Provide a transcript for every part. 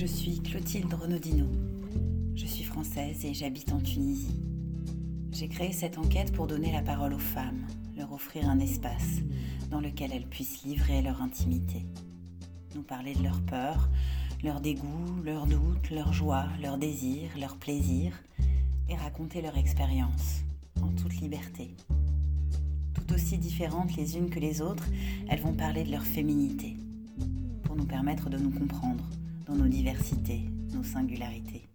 Je suis Clotilde Renaudino. Je suis française et j'habite en Tunisie. J'ai créé cette enquête pour donner la parole aux femmes, leur offrir un espace dans lequel elles puissent livrer leur intimité, nous parler de leurs peurs, leurs dégoûts, leurs doutes, leurs joies, leurs désirs, leurs plaisirs, et raconter leur expérience en toute liberté. Tout aussi différentes les unes que les autres, elles vont parler de leur féminité, pour nous permettre de nous comprendre dans nos diversités, nos singularités.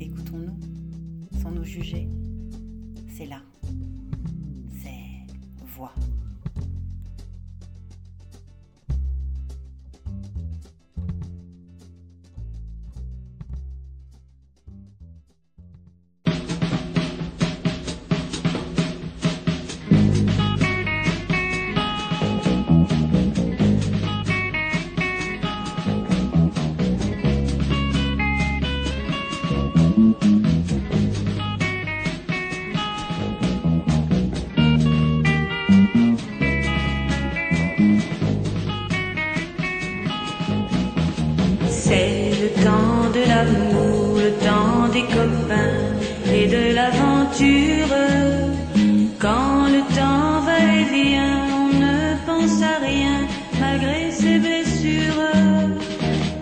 Écoutons-nous, sans nous juger. C'est là. C'est voix. Quand le temps va et vient, on ne pense à rien malgré ses blessures.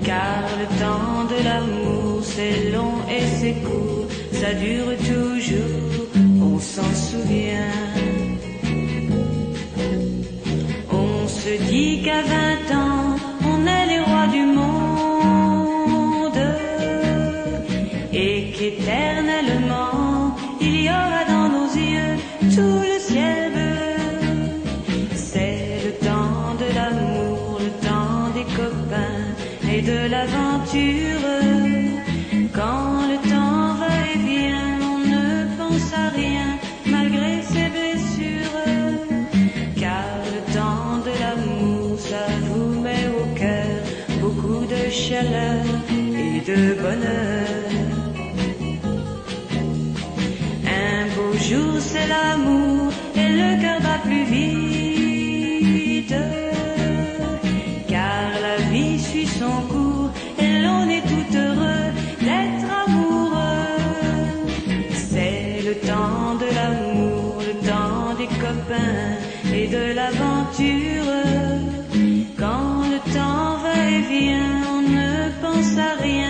Car le temps de l'amour, c'est long et c'est court, ça dure toujours, on s'en souvient. On se dit qu'à 20 ans, on est les rois du monde et qu'éternellement, de bonheur. Un beau jour, c'est l'amour et le cœur bat plus vite. Car la vie suit son cours et l'on est tout heureux d'être amoureux. C'est le temps de l'amour, le temps des copains et de l'aventure. Quand le temps va et vient, on ne pense à rien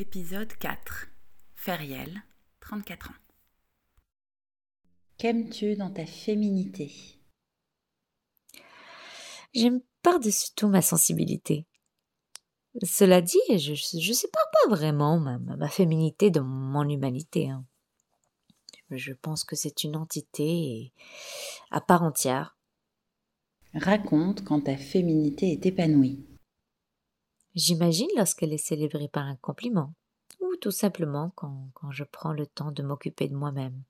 Épisode 4. Feriel, 34 ans. Qu'aimes-tu dans ta féminité? J'aime par-dessus tout ma sensibilité. Cela dit, je ne sépare pas vraiment ma, ma, ma féminité de mon humanité. hein. Je pense que c'est une entité à part entière. Raconte quand ta féminité est épanouie. J'imagine lorsqu'elle est célébrée par un compliment, ou tout simplement quand, quand je prends le temps de m'occuper de moi-même.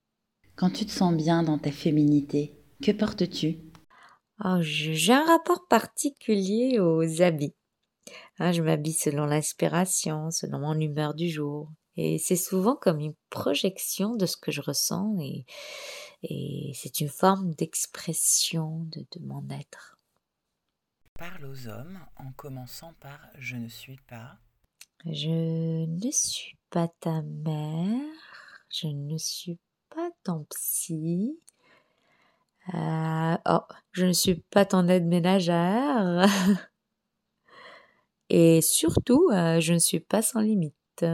Quand tu te sens bien dans ta féminité, que portes-tu? Oh, je- j'ai un rapport particulier aux habits. Hein, je m'habille selon l'inspiration, selon mon humeur du jour. Et c'est souvent comme une projection de ce que je ressens et, et c'est une forme d'expression de, de mon être. Parle aux hommes en commençant par je ne suis pas. Je ne suis pas ta mère, je ne suis pas ton psy. Euh, oh, je ne suis pas ton aide ménagère. Et surtout, euh, je ne suis pas sans limite.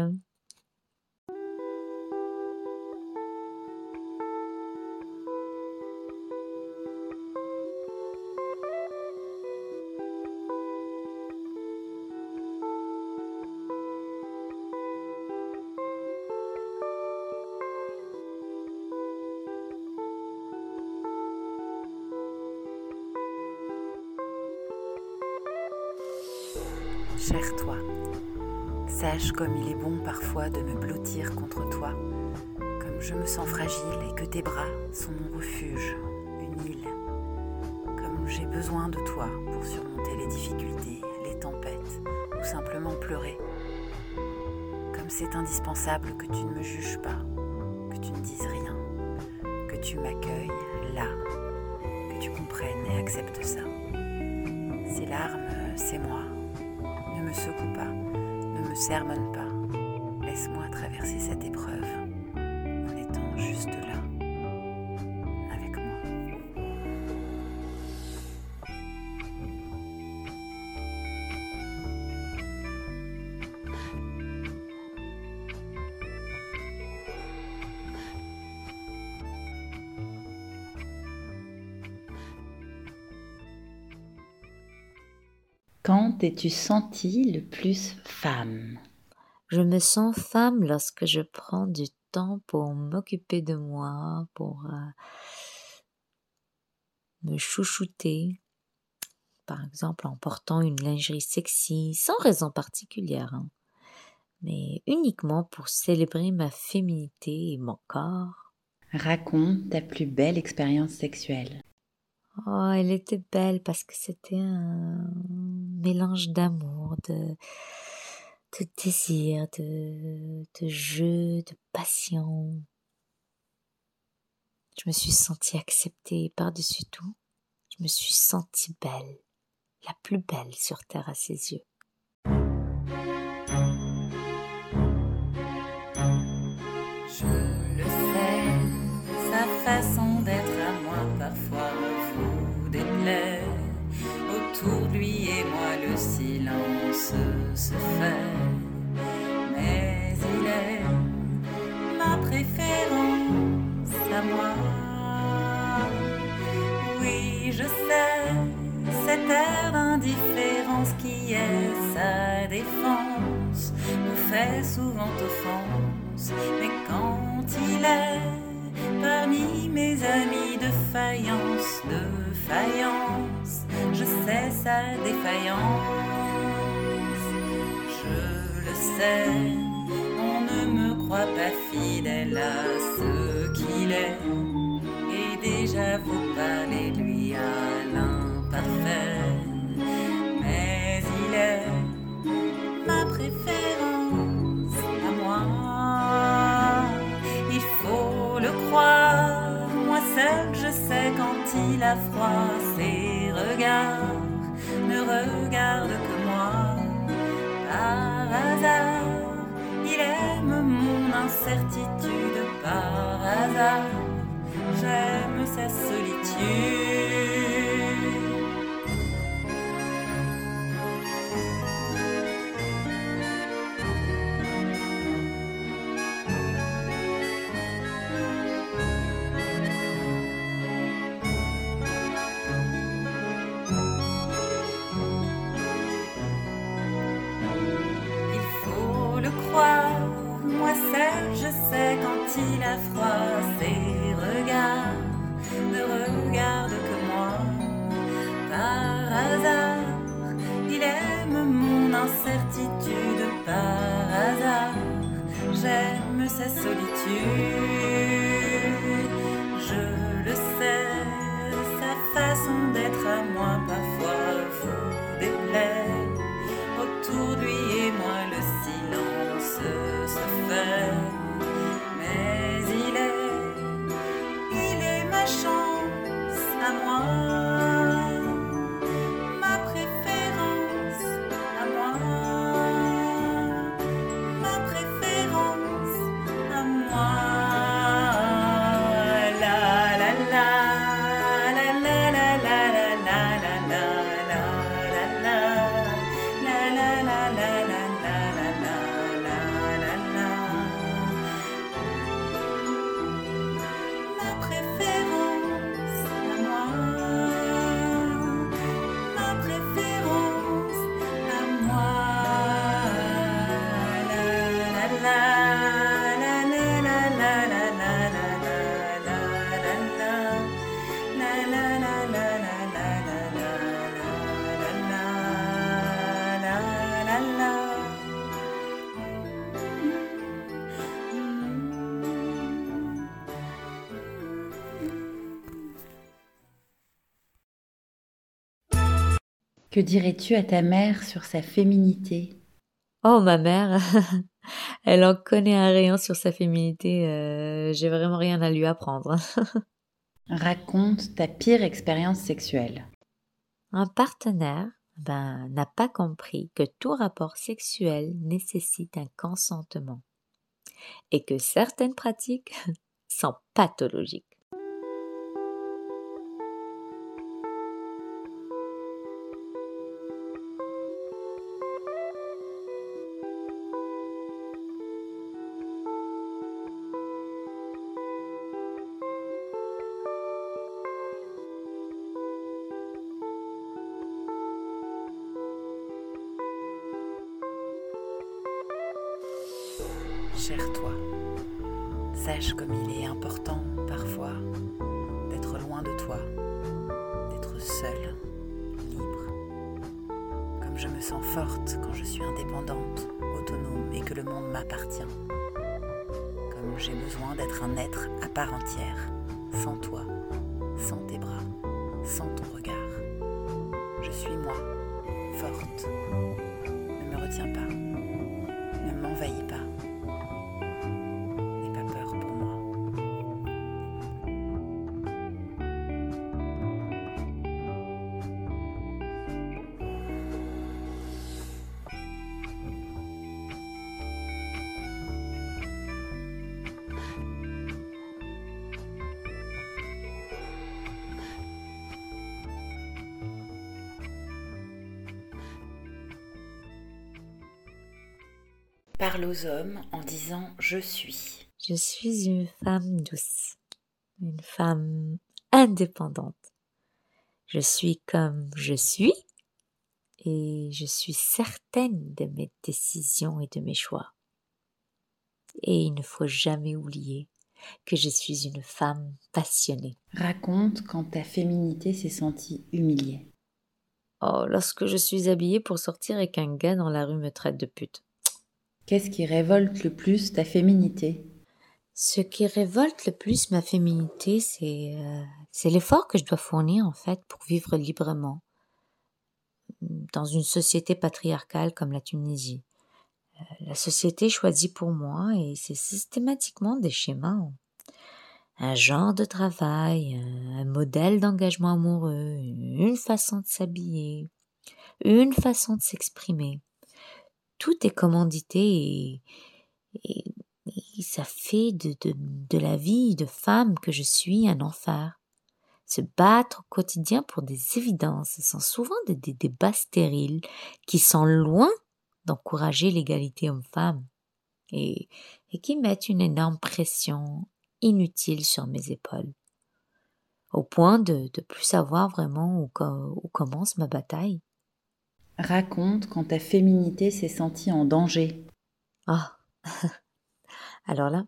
Cher toi, Sache comme il est bon parfois de me blottir contre toi, comme je me sens fragile et que tes bras sont mon refuge, une île, comme j'ai besoin de toi pour surmonter les difficultés, les tempêtes ou simplement pleurer, comme c'est indispensable que tu ne me juges pas, que tu ne dises rien, que tu m'accueilles là, que tu comprennes et acceptes ça. Ces larmes, c'est moi. Ne me secoue pas, ne me sermonne pas. Laisse-moi traverser cette épreuve en étant juste là, Quand t'es-tu senti le plus femme? Je me sens femme lorsque je prends du temps pour m'occuper de moi, pour euh, me chouchouter, par exemple en portant une lingerie sexy, sans raison particulière, hein, mais uniquement pour célébrer ma féminité et mon corps. Raconte ta plus belle expérience sexuelle. Oh, elle était belle parce que c'était un mélange d'amour, de, désir, de, de jeu, de passion. Je me suis sentie acceptée par-dessus tout. Je me suis sentie belle, la plus belle sur terre à ses yeux. Je le sais, sa façon d'être à moi parfois. Autour de lui et moi le silence se fait. Mais il est ma préférence à moi. Oui, je sais, cet air d'indifférence qui est sa défense me fait souvent offense. Mais quand il est parmi mes amis de faïence, de faïence, je sais sa défaillance. Je le sais, on ne me croit pas fidèle à ce qu'il est. Et déjà vous parlez lui à 我 Que dirais-tu à ta mère sur sa féminité? Oh, ma mère, elle en connaît un rayon sur sa féminité. euh, J'ai vraiment rien à lui apprendre. Raconte ta pire expérience sexuelle. Un partenaire ben, n'a pas compris que tout rapport sexuel nécessite un consentement et que certaines pratiques sont pathologiques. Il est important parfois d'être loin de toi, d'être seule, libre. Comme je me sens forte quand je suis indépendante, autonome et que le monde m'appartient. Comme j'ai besoin d'être un être à part entière, sans toi, sans tes bras, sans ton regard. Je suis moi, forte. Ne me retiens pas, ne m'envahis pas. Parle aux hommes en disant je suis. Je suis une femme douce, une femme indépendante. Je suis comme je suis et je suis certaine de mes décisions et de mes choix. Et il ne faut jamais oublier que je suis une femme passionnée. Raconte quand ta féminité s'est sentie humiliée. Oh, lorsque je suis habillée pour sortir et qu'un gars dans la rue me traite de pute. Qu'est-ce qui révolte le plus ta féminité? Ce qui révolte le plus ma féminité, c'est euh, l'effort que je dois fournir en fait pour vivre librement dans une société patriarcale comme la Tunisie. Euh, la société choisit pour moi et c'est systématiquement des schémas. Un genre de travail, un modèle d'engagement amoureux, une façon de s'habiller, une façon de s'exprimer. Tout est commandité et, ça fait de, la vie de femme que je suis un enfer. Se battre au quotidien pour des évidences sont souvent des, débats stériles qui sont loin d'encourager l'égalité homme-femme et, et qui mettent une énorme pression inutile sur mes épaules, au point de ne plus savoir vraiment où, où commence ma bataille. Raconte quand ta féminité s'est sentie en danger. Ah, alors là,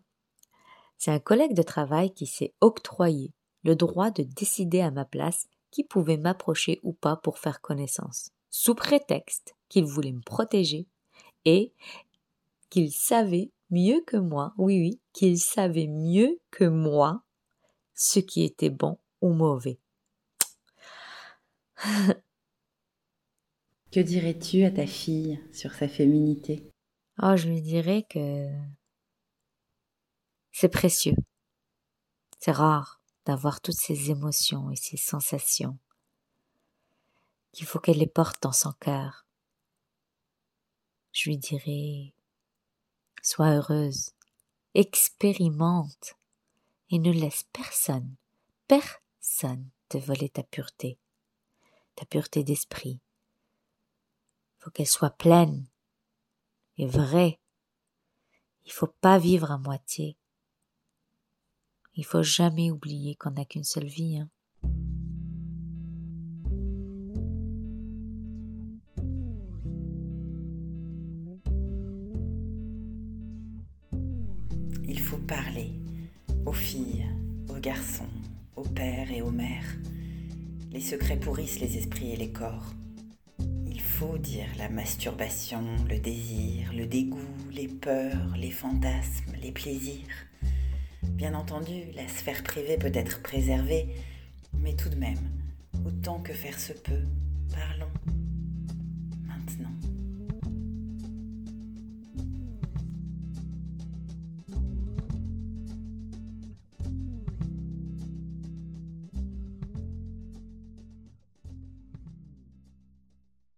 c'est un collègue de travail qui s'est octroyé le droit de décider à ma place qui pouvait m'approcher ou pas pour faire connaissance, sous prétexte qu'il voulait me protéger et qu'il savait mieux que moi, oui oui, qu'il savait mieux que moi ce qui était bon ou mauvais. Que dirais-tu à ta fille sur sa féminité? Oh, je lui dirais que c'est précieux. C'est rare d'avoir toutes ces émotions et ces sensations. Qu'il faut qu'elle les porte dans son cœur. Je lui dirais Sois heureuse, expérimente et ne laisse personne, personne te voler ta pureté, ta pureté d'esprit. Faut qu'elle soit pleine et vraie. Il faut pas vivre à moitié. Il faut jamais oublier qu'on n'a qu'une seule vie. Hein. Il faut parler aux filles, aux garçons, aux pères et aux mères. Les secrets pourrissent les esprits et les corps. Dire la masturbation, le désir, le dégoût, les peurs, les fantasmes, les plaisirs. Bien entendu, la sphère privée peut être préservée, mais tout de même, autant que faire se peut, parlons.